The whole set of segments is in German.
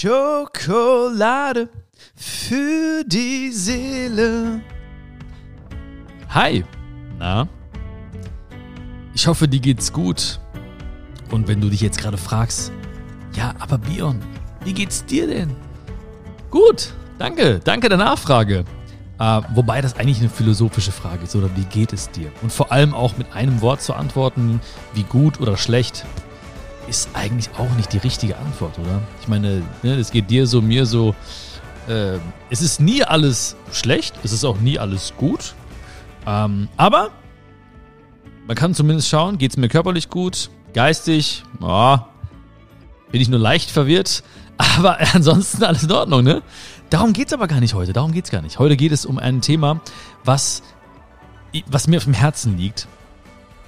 Schokolade für die Seele. Hi, na? Ich hoffe, dir geht's gut. Und wenn du dich jetzt gerade fragst, ja, aber Bion, wie geht's dir denn? Gut, danke, danke der Nachfrage. Äh, wobei das eigentlich eine philosophische Frage ist, oder wie geht es dir? Und vor allem auch mit einem Wort zu antworten, wie gut oder schlecht, ist eigentlich auch nicht die richtige Antwort, oder? Ich meine, ne, es geht dir so, mir so. Äh, es ist nie alles schlecht, es ist auch nie alles gut. Ähm, aber man kann zumindest schauen, geht es mir körperlich gut, geistig, oh, bin ich nur leicht verwirrt, aber ansonsten alles in Ordnung, ne? Darum geht es aber gar nicht heute, darum geht es gar nicht. Heute geht es um ein Thema, was, was mir auf dem Herzen liegt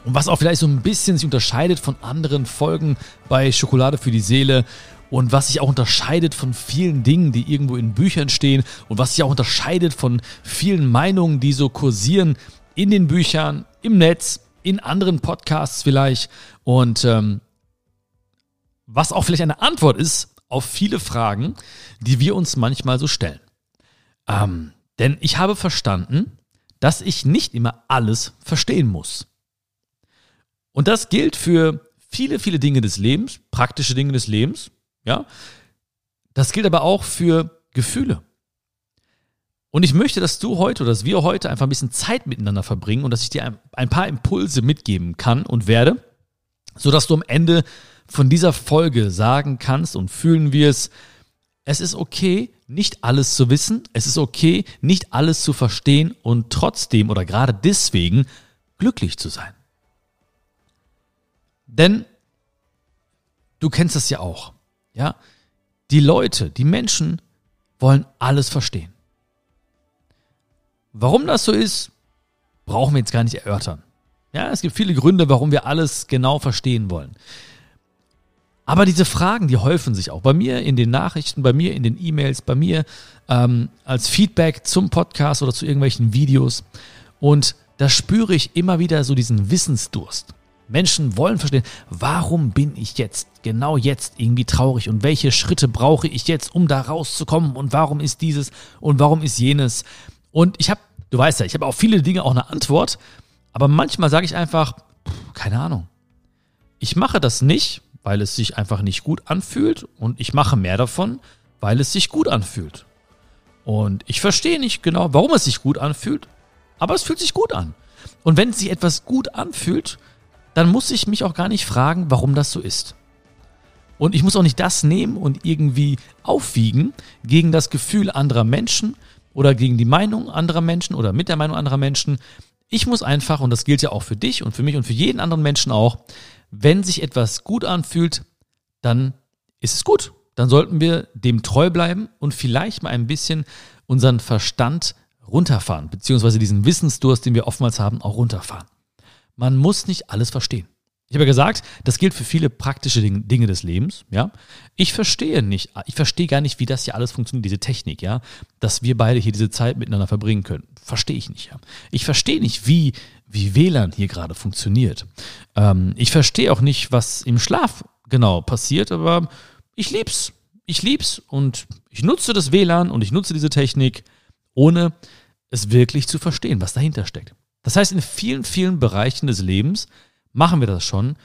und was auch vielleicht so ein bisschen sich unterscheidet von anderen Folgen bei Schokolade für die Seele und was sich auch unterscheidet von vielen Dingen, die irgendwo in Büchern stehen und was sich auch unterscheidet von vielen Meinungen, die so kursieren in den Büchern, im Netz, in anderen Podcasts vielleicht und ähm, was auch vielleicht eine Antwort ist auf viele Fragen, die wir uns manchmal so stellen. Ähm, denn ich habe verstanden, dass ich nicht immer alles verstehen muss. Und das gilt für viele, viele Dinge des Lebens, praktische Dinge des Lebens, ja. Das gilt aber auch für Gefühle. Und ich möchte, dass du heute oder dass wir heute einfach ein bisschen Zeit miteinander verbringen und dass ich dir ein, paar Impulse mitgeben kann und werde, sodass du am Ende von dieser Folge sagen kannst und fühlen wir es, es ist okay, nicht alles zu wissen, es ist okay, nicht alles zu verstehen und trotzdem oder gerade deswegen glücklich zu sein. Denn du kennst das ja auch, ja? Die Leute, die Menschen wollen alles verstehen. Warum das so ist, brauchen wir jetzt gar nicht erörtern. Ja, es gibt viele Gründe, warum wir alles genau verstehen wollen. Aber diese Fragen, die häufen sich auch bei mir in den Nachrichten, bei mir in den E-Mails, bei mir ähm, als Feedback zum Podcast oder zu irgendwelchen Videos. Und da spüre ich immer wieder so diesen Wissensdurst. Menschen wollen verstehen, warum bin ich jetzt, genau jetzt irgendwie traurig und welche Schritte brauche ich jetzt, um da rauszukommen und warum ist dieses und warum ist jenes. Und ich habe, du weißt ja, ich habe auf viele Dinge auch eine Antwort, aber manchmal sage ich einfach, keine Ahnung. Ich mache das nicht, weil es sich einfach nicht gut anfühlt und ich mache mehr davon, weil es sich gut anfühlt. Und ich verstehe nicht genau, warum es sich gut anfühlt, aber es fühlt sich gut an. Und wenn sich etwas gut anfühlt, dann muss ich mich auch gar nicht fragen, warum das so ist. Und ich muss auch nicht das nehmen und irgendwie aufwiegen gegen das Gefühl anderer Menschen oder gegen die Meinung anderer Menschen oder mit der Meinung anderer Menschen. Ich muss einfach, und das gilt ja auch für dich und für mich und für jeden anderen Menschen auch, wenn sich etwas gut anfühlt, dann ist es gut. Dann sollten wir dem treu bleiben und vielleicht mal ein bisschen unseren Verstand runterfahren, beziehungsweise diesen Wissensdurst, den wir oftmals haben, auch runterfahren. Man muss nicht alles verstehen. Ich habe ja gesagt, das gilt für viele praktische Dinge des Lebens, ja. Ich verstehe nicht, ich verstehe gar nicht, wie das hier alles funktioniert, diese Technik, ja, dass wir beide hier diese Zeit miteinander verbringen können. Verstehe ich nicht, ja. Ich verstehe nicht, wie, wie WLAN hier gerade funktioniert. Ähm, ich verstehe auch nicht, was im Schlaf genau passiert, aber ich lieb's. Ich lieb's und ich nutze das WLAN und ich nutze diese Technik, ohne es wirklich zu verstehen, was dahinter steckt. Das heißt, in vielen, vielen Bereichen des Lebens machen wir das schon.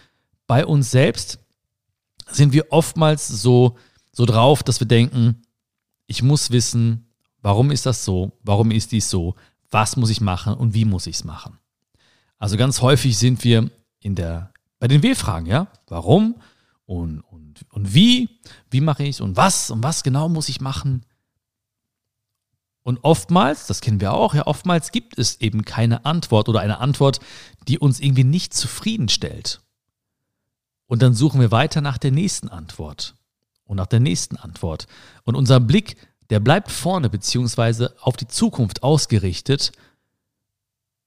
Bei uns selbst sind wir oftmals so, so drauf, dass wir denken, ich muss wissen, warum ist das so, warum ist dies so, was muss ich machen und wie muss ich es machen. Also ganz häufig sind wir in der, bei den W-Fragen, ja, warum und, und, und wie, wie mache ich es und was und was genau muss ich machen. Und oftmals, das kennen wir auch, ja, oftmals gibt es eben keine Antwort oder eine Antwort, die uns irgendwie nicht zufriedenstellt. Und dann suchen wir weiter nach der nächsten Antwort und nach der nächsten Antwort. Und unser Blick, der bleibt vorne beziehungsweise auf die Zukunft ausgerichtet.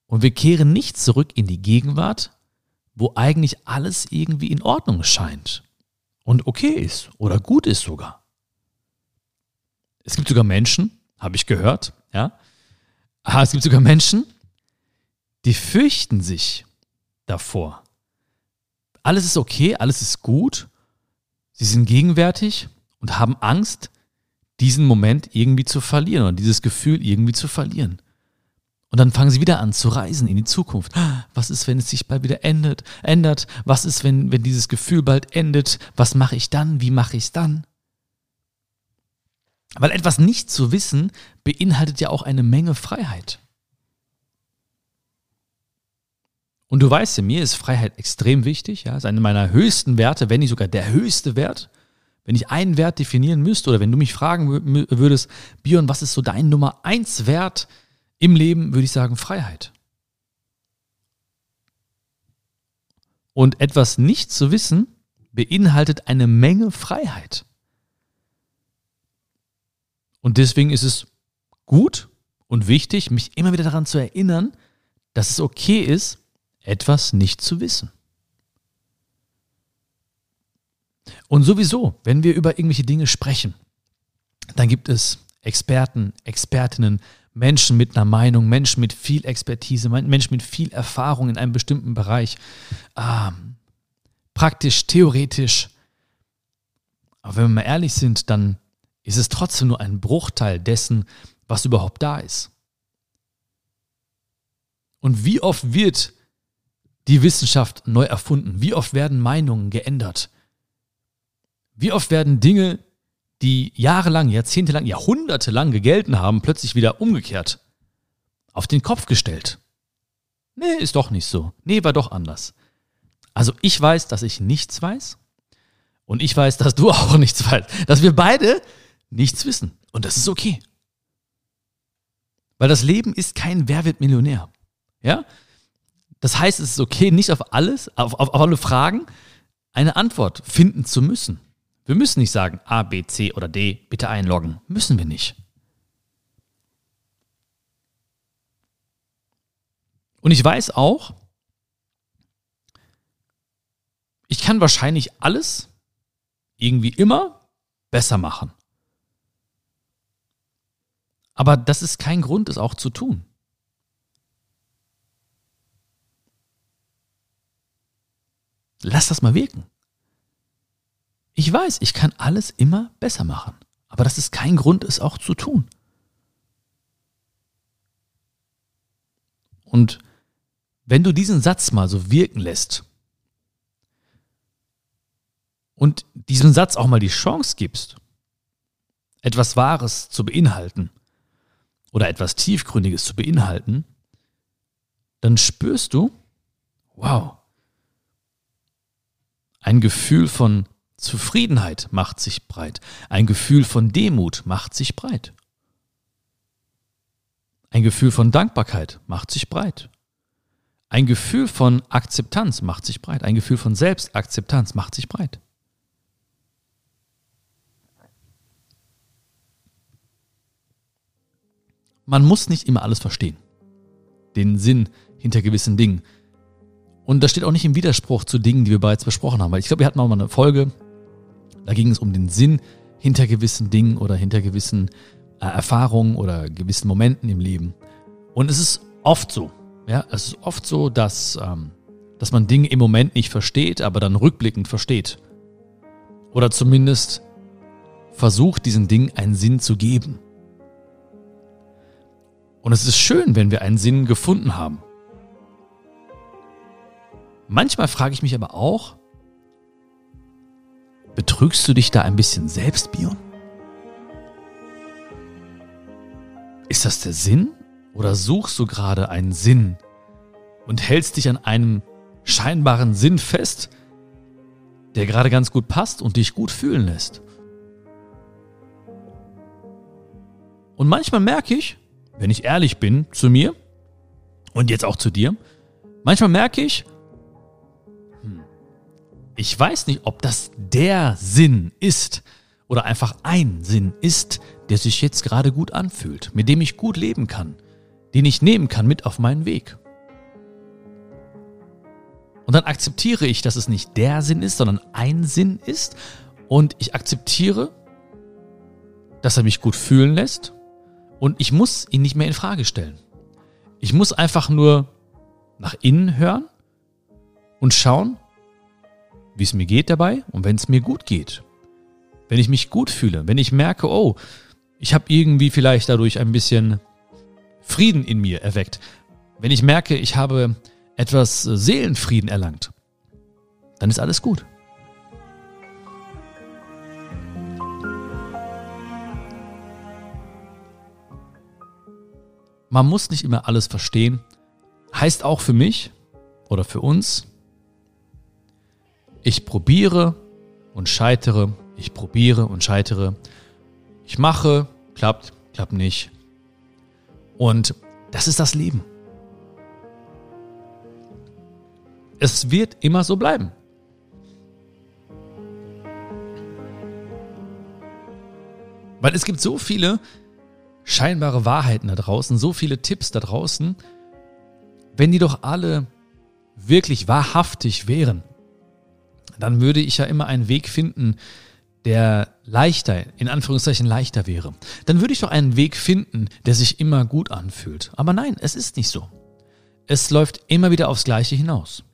Und wir kehren nicht zurück in die Gegenwart, wo eigentlich alles irgendwie in Ordnung scheint und okay ist oder gut ist sogar. Es gibt sogar Menschen, habe ich gehört, ja. Aber es gibt sogar Menschen, die fürchten sich davor. Alles ist okay, alles ist gut, sie sind gegenwärtig und haben Angst, diesen Moment irgendwie zu verlieren oder dieses Gefühl irgendwie zu verlieren. Und dann fangen sie wieder an zu reisen in die Zukunft. Was ist, wenn es sich bald wieder endet, ändert? Was ist, wenn, wenn dieses Gefühl bald endet? Was mache ich dann? Wie mache ich es dann? Weil etwas nicht zu wissen beinhaltet ja auch eine Menge Freiheit. Und du weißt ja, mir ist Freiheit extrem wichtig. Ja, ist einer meiner höchsten Werte, wenn nicht sogar der höchste Wert. Wenn ich einen Wert definieren müsste oder wenn du mich fragen würdest, Björn, was ist so dein Nummer eins Wert im Leben, würde ich sagen Freiheit. Und etwas nicht zu wissen beinhaltet eine Menge Freiheit. Und deswegen ist es gut und wichtig, mich immer wieder daran zu erinnern, dass es okay ist, etwas nicht zu wissen. Und sowieso, wenn wir über irgendwelche Dinge sprechen, dann gibt es Experten, Expertinnen, Menschen mit einer Meinung, Menschen mit viel Expertise, Menschen mit viel Erfahrung in einem bestimmten Bereich. Ähm, praktisch, theoretisch. Aber wenn wir mal ehrlich sind, dann ist es trotzdem nur ein Bruchteil dessen, was überhaupt da ist. Und wie oft wird die Wissenschaft neu erfunden? Wie oft werden Meinungen geändert? Wie oft werden Dinge, die jahrelang, jahrzehntelang, jahrhundertelang gegelten haben, plötzlich wieder umgekehrt, auf den Kopf gestellt? Nee, ist doch nicht so. Nee, war doch anders. Also ich weiß, dass ich nichts weiß. Und ich weiß, dass du auch nichts weißt. Dass wir beide nichts wissen. Und das ist okay. Weil das Leben ist kein Wer wird Millionär. Ja? Das heißt, es ist okay, nicht auf alles, auf, auf, auf alle Fragen eine Antwort finden zu müssen. Wir müssen nicht sagen A, B, C oder D, bitte einloggen. Müssen wir nicht. Und ich weiß auch, ich kann wahrscheinlich alles irgendwie immer besser machen. Aber das ist kein Grund, es auch zu tun. Lass das mal wirken. Ich weiß, ich kann alles immer besser machen, aber das ist kein Grund, es auch zu tun. Und wenn du diesen Satz mal so wirken lässt und diesem Satz auch mal die Chance gibst, etwas Wahres zu beinhalten, oder etwas Tiefgründiges zu beinhalten, dann spürst du, wow, ein Gefühl von Zufriedenheit macht sich breit, ein Gefühl von Demut macht sich breit, ein Gefühl von Dankbarkeit macht sich breit, ein Gefühl von Akzeptanz macht sich breit, ein Gefühl von Selbstakzeptanz macht sich breit. Man muss nicht immer alles verstehen. Den Sinn hinter gewissen Dingen. Und das steht auch nicht im Widerspruch zu Dingen, die wir bereits besprochen haben. Weil ich glaube, wir hatten auch mal eine Folge, da ging es um den Sinn hinter gewissen Dingen oder hinter gewissen äh, Erfahrungen oder gewissen Momenten im Leben. Und es ist oft so, ja, es ist oft so, dass, ähm, dass man Dinge im Moment nicht versteht, aber dann rückblickend versteht. Oder zumindest versucht, diesen Dingen einen Sinn zu geben. Und es ist schön, wenn wir einen Sinn gefunden haben. Manchmal frage ich mich aber auch, betrügst du dich da ein bisschen selbst, Bion? Ist das der Sinn? Oder suchst du gerade einen Sinn und hältst dich an einem scheinbaren Sinn fest, der gerade ganz gut passt und dich gut fühlen lässt? Und manchmal merke ich, wenn ich ehrlich bin zu mir und jetzt auch zu dir, manchmal merke ich, hm, ich weiß nicht, ob das der Sinn ist oder einfach ein Sinn ist, der sich jetzt gerade gut anfühlt, mit dem ich gut leben kann, den ich nehmen kann mit auf meinen Weg. Und dann akzeptiere ich, dass es nicht der Sinn ist, sondern ein Sinn ist. Und ich akzeptiere, dass er mich gut fühlen lässt und ich muss ihn nicht mehr in Frage stellen. Ich muss einfach nur nach innen hören und schauen, wie es mir geht dabei und wenn es mir gut geht, wenn ich mich gut fühle, wenn ich merke, oh, ich habe irgendwie vielleicht dadurch ein bisschen Frieden in mir erweckt, wenn ich merke, ich habe etwas Seelenfrieden erlangt, dann ist alles gut. Man muss nicht immer alles verstehen. Heißt auch für mich oder für uns, ich probiere und scheitere, ich probiere und scheitere. Ich mache, klappt, klappt nicht. Und das ist das Leben. Es wird immer so bleiben. Weil es gibt so viele scheinbare Wahrheiten da draußen, so viele Tipps da draußen. Wenn die doch alle wirklich wahrhaftig wären, dann würde ich ja immer einen Weg finden, der leichter, in Anführungszeichen leichter wäre. Dann würde ich doch einen Weg finden, der sich immer gut anfühlt. Aber nein, es ist nicht so. Es läuft immer wieder aufs Gleiche hinaus.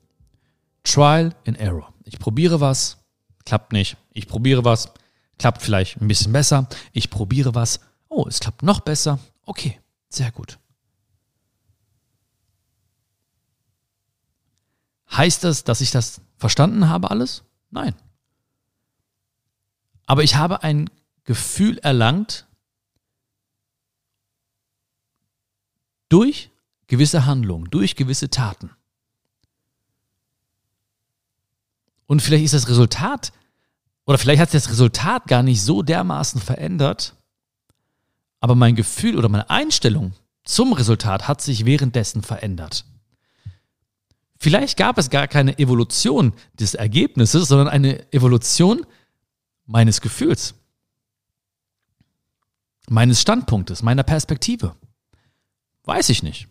Trial and Error. Ich probiere was, klappt nicht. Ich probiere was, klappt vielleicht ein bisschen besser. Ich probiere was, oh, es klappt noch besser. Okay, sehr gut. Heißt das, dass ich das verstanden habe alles? Nein. Aber ich habe ein Gefühl erlangt durch gewisse Handlungen, durch gewisse Taten. Und vielleicht ist das Resultat, oder vielleicht hat sich das Resultat gar nicht so dermaßen verändert, aber mein Gefühl oder meine Einstellung zum Resultat hat sich währenddessen verändert. Vielleicht gab es gar keine Evolution des Ergebnisses, sondern eine Evolution meines Gefühls, meines Standpunktes, meiner Perspektive. Weiß ich nicht.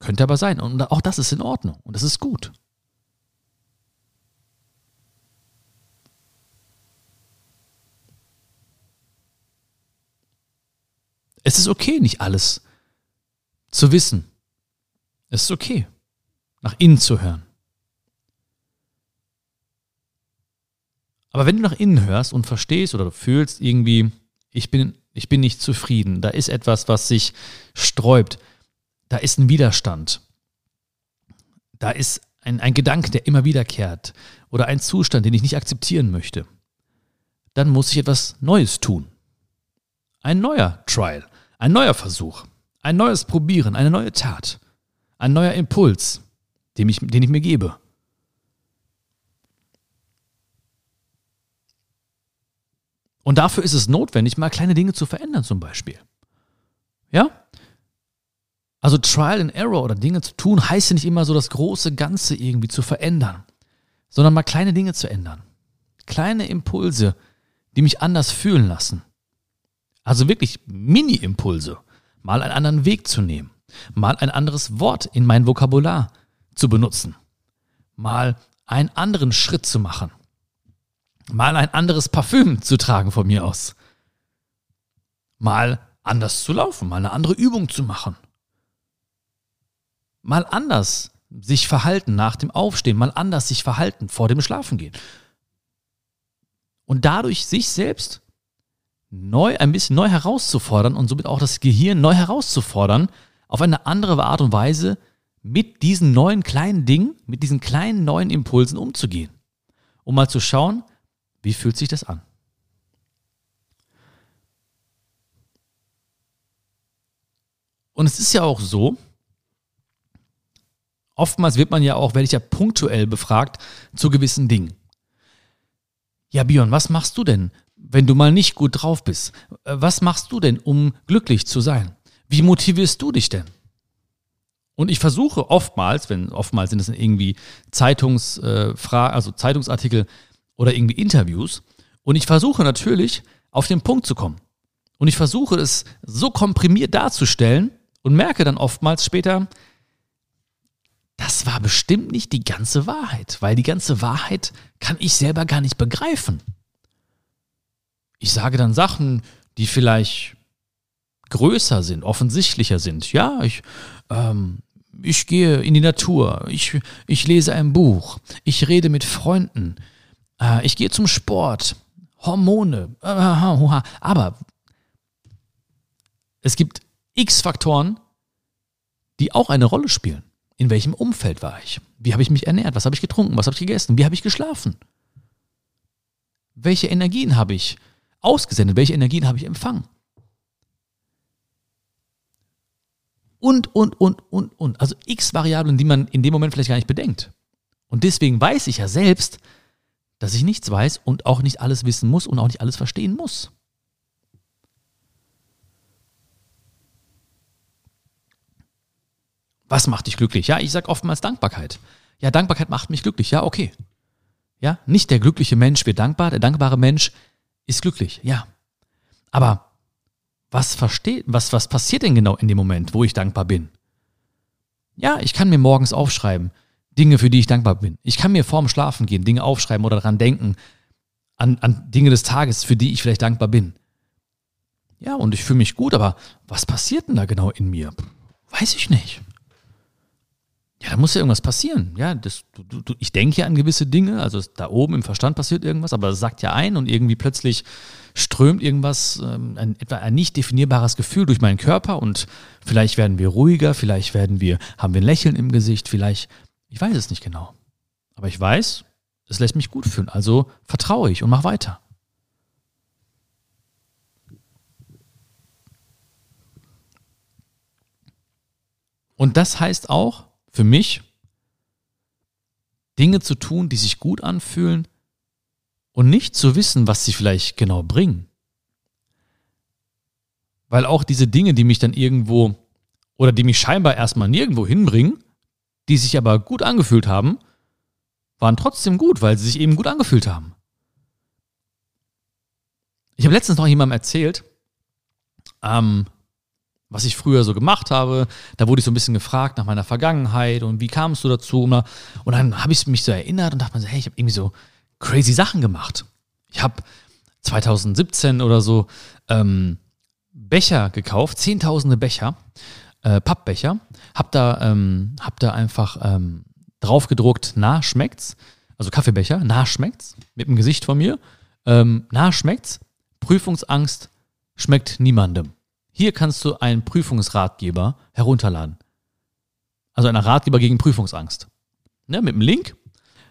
Könnte aber sein. Und auch das ist in Ordnung und das ist gut. Es ist okay, nicht alles zu wissen. Es ist okay nach innen zu hören. Aber wenn du nach innen hörst und verstehst oder du fühlst irgendwie, ich bin, ich bin nicht zufrieden, da ist etwas, was sich sträubt, da ist ein Widerstand, da ist ein, ein Gedanke, der immer wiederkehrt oder ein Zustand, den ich nicht akzeptieren möchte, dann muss ich etwas Neues tun. Ein neuer Trial, ein neuer Versuch, ein neues Probieren, eine neue Tat, ein neuer Impuls, den ich, den ich mir gebe. Und dafür ist es notwendig, mal kleine Dinge zu verändern, zum Beispiel. Ja? Also Trial and Error oder Dinge zu tun, heißt ja nicht immer so das große Ganze irgendwie zu verändern, sondern mal kleine Dinge zu ändern. Kleine Impulse, die mich anders fühlen lassen. Also wirklich Mini-Impulse. Mal einen anderen Weg zu nehmen. Mal ein anderes Wort in mein Vokabular zu benutzen, mal einen anderen Schritt zu machen, mal ein anderes Parfüm zu tragen von mir aus, mal anders zu laufen, mal eine andere Übung zu machen, mal anders sich verhalten nach dem Aufstehen, mal anders sich verhalten vor dem Schlafengehen. Und dadurch sich selbst neu, ein bisschen neu herauszufordern und somit auch das Gehirn neu herauszufordern, auf eine andere Art und Weise mit diesen neuen kleinen Dingen, mit diesen kleinen neuen Impulsen umzugehen. Um mal zu schauen, wie fühlt sich das an? Und es ist ja auch so, oftmals wird man ja auch, werde ich ja punktuell befragt zu gewissen Dingen. Ja, Björn, was machst du denn, wenn du mal nicht gut drauf bist? Äh, was machst du denn, um glücklich zu sein? Wie motivierst du dich denn? Und ich versuche oftmals, wenn oftmals sind es irgendwie Zeitungsfragen, äh, also Zeitungsartikel oder irgendwie Interviews, und ich versuche natürlich auf den Punkt zu kommen. Und ich versuche es so komprimiert darzustellen und merke dann oftmals später, das war bestimmt nicht die ganze Wahrheit, weil die ganze Wahrheit kann ich selber gar nicht begreifen. Ich sage dann Sachen, die vielleicht größer sind, offensichtlicher sind. Ja, ich ähm, ich gehe in die Natur, ich, ich lese ein Buch, ich rede mit Freunden, äh, ich gehe zum Sport. Hormone. Aber es gibt x Faktoren, die auch eine Rolle spielen. In welchem Umfeld war ich? Wie habe ich mich ernährt? Was habe ich getrunken? Was habe ich gegessen? Wie habe ich geschlafen? Welche Energien habe ich ausgesendet? Welche Energien habe ich empfangen? Und, und, und, und, und. Also x Variablen, die man in dem Moment vielleicht gar nicht bedenkt. Und deswegen weiß ich ja selbst, dass ich nichts weiß und auch nicht alles wissen muss und auch nicht alles verstehen muss. Was macht dich glücklich? Ja, ich sage oftmals Dankbarkeit. Ja, Dankbarkeit macht mich glücklich. Ja, okay. Ja, nicht der glückliche Mensch wird dankbar, der dankbare Mensch ist glücklich. Ja. Aber was versteht, was, was passiert denn genau in dem Moment, wo ich dankbar bin? Ja, ich kann mir morgens aufschreiben, Dinge, für die ich dankbar bin. Ich kann mir vorm Schlafen gehen, Dinge aufschreiben oder daran denken, an, an Dinge des Tages, für die ich vielleicht dankbar bin. Ja, und ich fühle mich gut, aber was passiert denn da genau in mir? Weiß ich nicht. Ja, da muss ja irgendwas passieren. Ja, das, du, du, ich denke ja an gewisse Dinge, also da oben im Verstand passiert irgendwas, aber das sagt ja ein und irgendwie plötzlich strömt irgendwas, ähm, ein, etwa ein nicht definierbares Gefühl durch meinen Körper und vielleicht werden wir ruhiger, vielleicht werden wir, haben wir ein Lächeln im Gesicht, vielleicht, ich weiß es nicht genau. Aber ich weiß, es lässt mich gut fühlen, also vertraue ich und mach weiter. Und das heißt auch, für mich, Dinge zu tun, die sich gut anfühlen und nicht zu wissen, was sie vielleicht genau bringen. Weil auch diese Dinge, die mich dann irgendwo oder die mich scheinbar erstmal nirgendwo hinbringen, die sich aber gut angefühlt haben, waren trotzdem gut, weil sie sich eben gut angefühlt haben. Ich habe letztens noch jemandem erzählt, ähm, was ich früher so gemacht habe. Da wurde ich so ein bisschen gefragt nach meiner Vergangenheit und wie kamst du dazu? Und dann habe ich mich so erinnert und dachte mir so, hey, ich habe irgendwie so crazy Sachen gemacht. Ich habe 2017 oder so ähm, Becher gekauft, zehntausende Becher, äh, Pappbecher, hab da, ähm, hab da einfach ähm, drauf gedruckt, na, schmeckt's? Also Kaffeebecher, na, schmeckt's? Mit dem Gesicht von mir. Ähm, na, schmeckt's? Prüfungsangst schmeckt niemandem. Hier kannst du einen Prüfungsratgeber herunterladen. Also einen Ratgeber gegen Prüfungsangst. Ne, mit dem Link.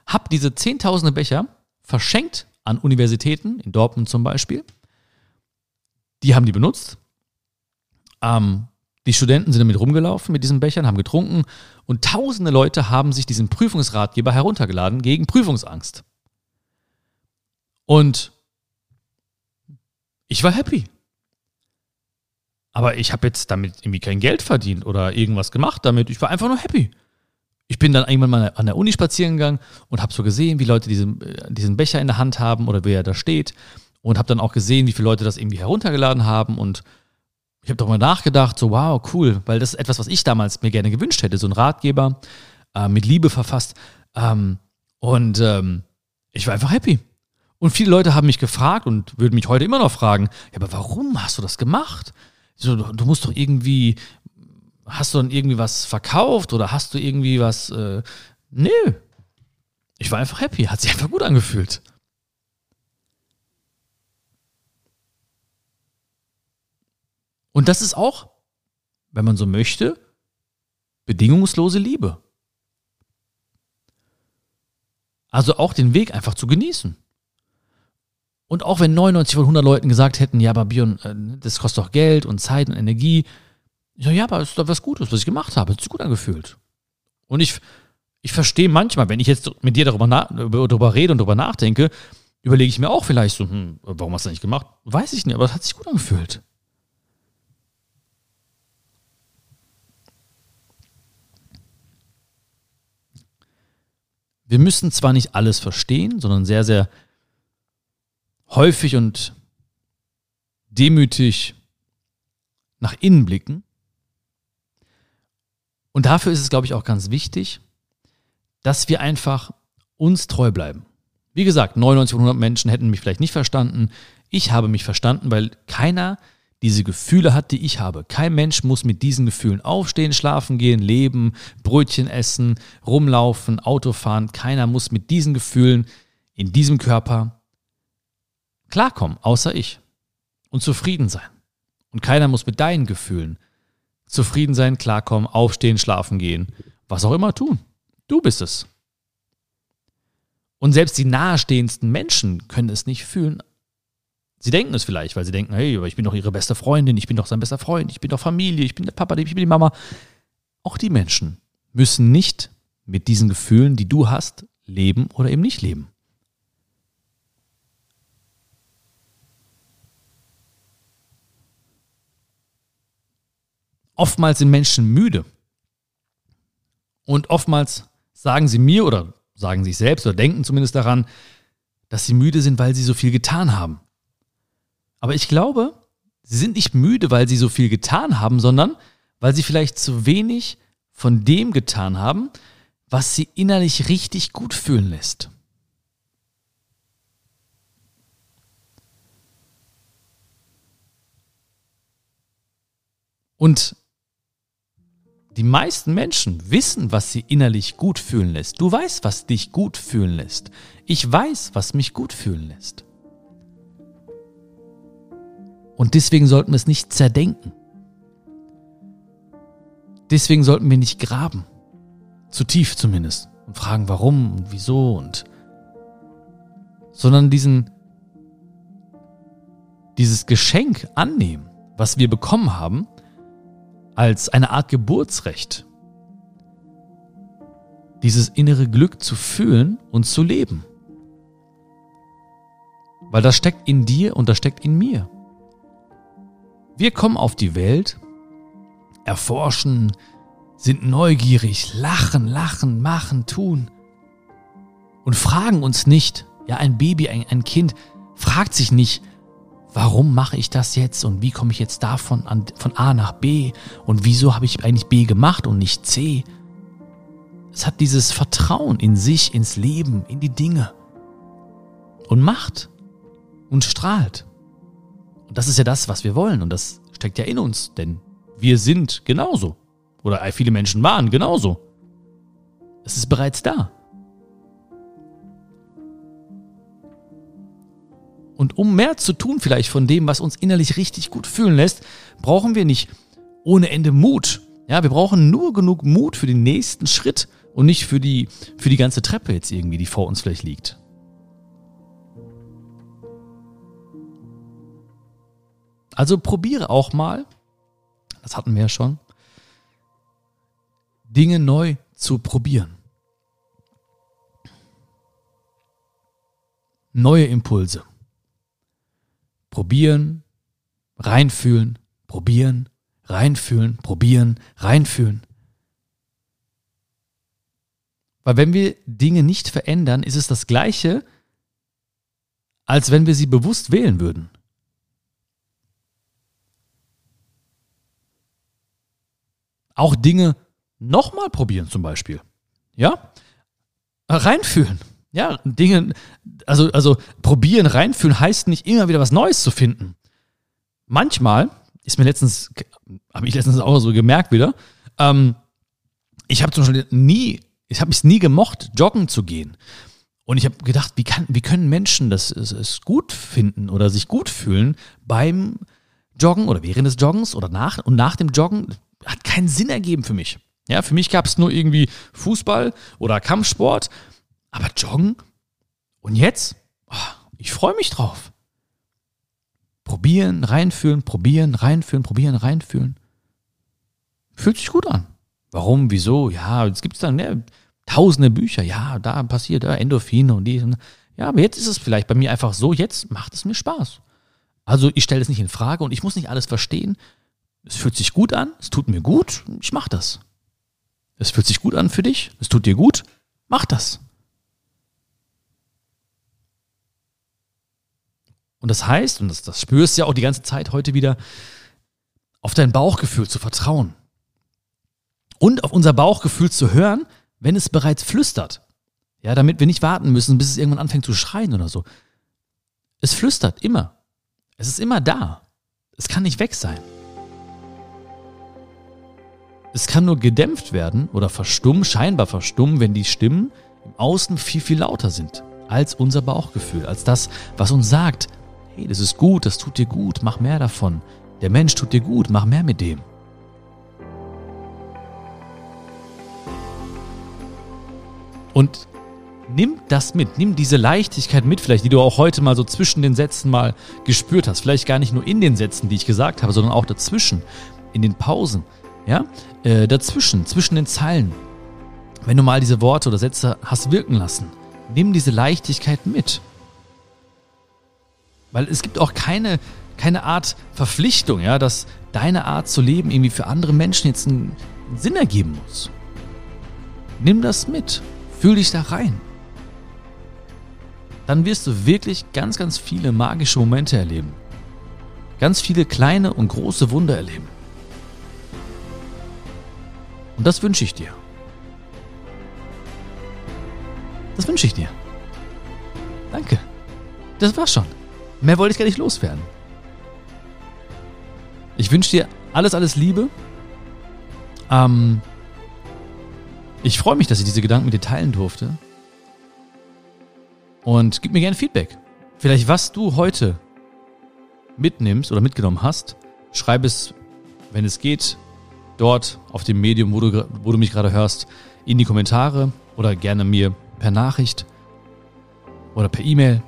Hab diese zehntausende Becher verschenkt an Universitäten, in Dortmund zum Beispiel. Die haben die benutzt. Ähm, die Studenten sind damit rumgelaufen mit diesen Bechern, haben getrunken und tausende Leute haben sich diesen Prüfungsratgeber heruntergeladen gegen Prüfungsangst. Und ich war happy. Aber ich habe jetzt damit irgendwie kein Geld verdient oder irgendwas gemacht damit. Ich war einfach nur happy. Ich bin dann irgendwann mal an der Uni spazieren gegangen und habe so gesehen, wie Leute diesen, äh, diesen Becher in der Hand haben oder wie er da steht. Und habe dann auch gesehen, wie viele Leute das irgendwie heruntergeladen haben. Und ich habe doch mal nachgedacht, so wow, cool, weil das ist etwas, was ich damals mir gerne gewünscht hätte. So ein Ratgeber äh, mit Liebe verfasst. Ähm, und ähm, ich war einfach happy. Und viele Leute haben mich gefragt und würden mich heute immer noch fragen, ja, aber warum hast du das gemacht? So, du musst doch irgendwie, hast du dann irgendwie was verkauft oder hast du irgendwie was, äh, nö. Ich war einfach happy, hat sich einfach gut angefühlt. Und das ist auch, wenn man so möchte, bedingungslose Liebe. Also auch den Weg einfach zu genießen. Und auch wenn 99 von 100 Leuten gesagt hätten, ja, aber Bion, äh, das kostet doch Geld und Zeit und Energie. Ich sage, ja, aber es ist doch was Gutes, was ich gemacht habe. Es ist gut angefühlt. Und ich, ich verstehe manchmal, wenn ich jetzt mit dir darüber, darüber rede und darüber nachdenke, überlege ich mir auch vielleicht so, hm, warum hast du das nicht gemacht? Weiß ich nicht, aber es hat sich gut angefühlt. Wir müssen zwar nicht alles verstehen, sondern sehr, sehr häufig und demütig nach innen blicken. Und dafür ist es, glaube ich, auch ganz wichtig, dass wir einfach uns treu bleiben. Wie gesagt, 99 von 100 Menschen hätten mich vielleicht nicht verstanden. Ich habe mich verstanden, weil keiner diese Gefühle hat, die ich habe. Kein Mensch muss mit diesen Gefühlen aufstehen, schlafen gehen, leben, Brötchen essen, rumlaufen, Auto fahren. Keiner muss mit diesen Gefühlen in diesem Körper klarkommen, außer ich. Und zufrieden sein. Und keiner muss mit deinen Gefühlen zufrieden sein, klarkommen, aufstehen, schlafen gehen, was auch immer tun. Du bist es. Und selbst die nahestehendsten Menschen können es nicht fühlen. Sie denken es vielleicht, weil sie denken, hey, aber ich bin doch ihre beste Freundin, ich bin doch sein bester Freund, ich bin doch Familie, ich bin der Papa, ich bin die Mama. Auch die Menschen müssen nicht mit diesen Gefühlen, die du hast, leben oder eben nicht leben. Oftmals sind Menschen müde. Und oftmals sagen sie mir oder sagen sich selbst oder denken zumindest daran, dass sie müde sind, weil sie so viel getan haben. Aber ich glaube, sie sind nicht müde, weil sie so viel getan haben, sondern weil sie vielleicht zu wenig von dem getan haben, was sie innerlich richtig gut fühlen lässt. Und die meisten Menschen wissen, was sie innerlich gut fühlen lässt. Du weißt, was dich gut fühlen lässt. Ich weiß, was mich gut fühlen lässt. Und deswegen sollten wir es nicht zerdenken. Deswegen sollten wir nicht graben. Zu tief zumindest. Und fragen, warum und wieso und. Sondern diesen. dieses Geschenk annehmen, was wir bekommen haben, als eine Art Geburtsrecht. Dieses innere Glück zu fühlen und zu leben. Weil das steckt in dir und das steckt in mir. Wir kommen auf die Welt, erforschen, sind neugierig, lachen, lachen, machen, tun und fragen uns nicht, ja, ein Baby, ein, ein Kind fragt sich nicht, warum mache ich das jetzt und wie komme ich jetzt davon an, von A nach B und wieso habe ich eigentlich B gemacht und nicht C? Es hat dieses Vertrauen in sich, ins Leben, in die Dinge und macht und strahlt. Und das ist ja das, was wir wollen und das steckt ja in uns, denn wir sind genauso. Oder viele Menschen waren genauso. Es ist bereits da. Und um mehr zu tun vielleicht von dem, was uns innerlich richtig gut fühlen lässt, brauchen wir nicht ohne Ende Mut. Ja, wir brauchen nur genug Mut für den nächsten Schritt und nicht für die, für die ganze Treppe jetzt irgendwie, die vor uns vielleicht liegt. Also probiere auch mal, das hatten wir ja schon, Dinge neu zu probieren. Neue Impulse. Probieren, reinfühlen, probieren, reinfühlen, probieren, reinfühlen. Weil wenn wir Dinge nicht verändern, ist es das gleiche, als wenn wir sie bewusst wählen würden. Auch Dinge nochmal probieren zum Beispiel. Ja? Reinfühlen. Ja, Dinge, also, also probieren, reinfühlen heißt nicht immer wieder was Neues zu finden. Manchmal ist mir letztens, habe ich letztens auch so gemerkt wieder, ähm, ich habe zum Beispiel nie, ich habe es nie gemocht, joggen zu gehen. Und ich habe gedacht, wie, kann, wie können Menschen das es gut finden oder sich gut fühlen beim Joggen oder während des Joggens oder nach und nach dem Joggen? Hat keinen Sinn ergeben für mich. Ja, für mich gab es nur irgendwie Fußball oder Kampfsport aber joggen? Und jetzt? Oh, ich freue mich drauf. Probieren, reinfühlen, probieren, reinfühlen, probieren, reinfühlen. Fühlt sich gut an. Warum, wieso? Ja, jetzt gibt es dann ne, tausende Bücher. Ja, da passiert ja, Endorphine und die. Ja, aber jetzt ist es vielleicht bei mir einfach so, jetzt macht es mir Spaß. Also ich stelle es nicht in Frage und ich muss nicht alles verstehen. Es fühlt sich gut an, es tut mir gut, ich mache das. Es fühlt sich gut an für dich, es tut dir gut, mach das. Und das heißt, und das, das spürst du ja auch die ganze Zeit heute wieder, auf dein Bauchgefühl zu vertrauen. Und auf unser Bauchgefühl zu hören, wenn es bereits flüstert. Ja, damit wir nicht warten müssen, bis es irgendwann anfängt zu schreien oder so. Es flüstert immer. Es ist immer da. Es kann nicht weg sein. Es kann nur gedämpft werden oder verstummen, scheinbar verstummen, wenn die Stimmen im Außen viel, viel lauter sind als unser Bauchgefühl, als das, was uns sagt, hey, das ist gut, das tut dir gut, mach mehr davon. Der Mensch tut dir gut, mach mehr mit dem. Und nimm das mit, nimm diese Leichtigkeit mit, vielleicht, die du auch heute mal so zwischen den Sätzen mal gespürt hast. Vielleicht gar nicht nur in den Sätzen, die ich gesagt habe, sondern auch dazwischen, in den Pausen, ja, äh, dazwischen, zwischen den Zeilen. Wenn du mal diese Worte oder Sätze hast wirken lassen, nimm diese Leichtigkeit mit. Weil es gibt auch keine, keine Art Verpflichtung, ja, dass deine Art zu leben irgendwie für andere Menschen jetzt einen Sinn ergeben muss. Nimm das mit. Fühl dich da rein dann wirst du wirklich ganz, ganz viele magische Momente erleben. Ganz viele kleine und große Wunder erleben. Und das wünsche ich dir. Das wünsche ich dir. Danke. Das war's schon. Mehr wollte ich gar nicht loswerden. Ich wünsche dir alles, alles Liebe. Ähm, ich freue mich, dass ich diese Gedanken mit dir teilen durfte. Und gib mir gerne Feedback. Vielleicht, was du heute mitnimmst oder mitgenommen hast, schreib es, wenn es geht, dort auf dem Medium, wo du, wo du mich gerade hörst, in die Kommentare oder gerne mir per Nachricht oder per E-Mail.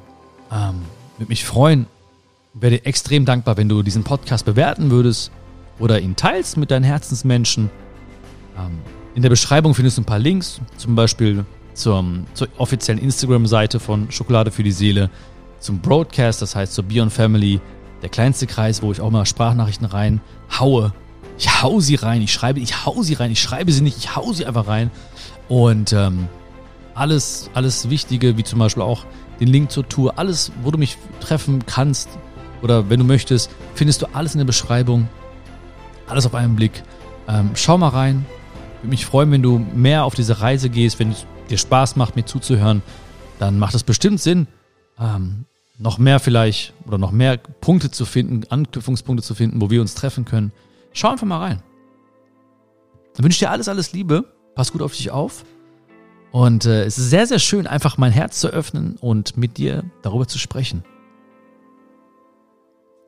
Ähm, würde mich freuen. Wäre dir extrem dankbar, wenn du diesen Podcast bewerten würdest oder ihn teilst mit deinen Herzensmenschen. Ähm, in der Beschreibung findest du ein paar Links, zum Beispiel zum, zur offiziellen Instagram-Seite von Schokolade für die Seele, zum Broadcast, das heißt zur Beyond Family, der kleinste Kreis, wo ich auch mal Sprachnachrichten rein haue. Ich hau sie rein, ich schreibe, ich hau sie rein, ich schreibe sie nicht, ich hau sie einfach rein. Und ähm, alles, alles Wichtige, wie zum Beispiel auch den Link zur Tour, alles, wo du mich treffen kannst oder wenn du möchtest, findest du alles in der Beschreibung. Alles auf einen Blick. Ähm, schau mal rein. Würde mich freuen, wenn du mehr auf diese Reise gehst, wenn es dir Spaß macht, mir zuzuhören, dann macht es bestimmt Sinn, ähm, noch mehr vielleicht oder noch mehr Punkte zu finden, Anknüpfungspunkte zu finden, wo wir uns treffen können. Schau einfach mal rein. Dann wünsche ich dir alles, alles Liebe. Pass gut auf dich auf. Und äh, es ist sehr, sehr schön, einfach mein Herz zu öffnen und mit dir darüber zu sprechen.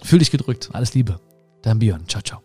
Fühl dich gedrückt. Alles Liebe. Dein Björn. Ciao, ciao.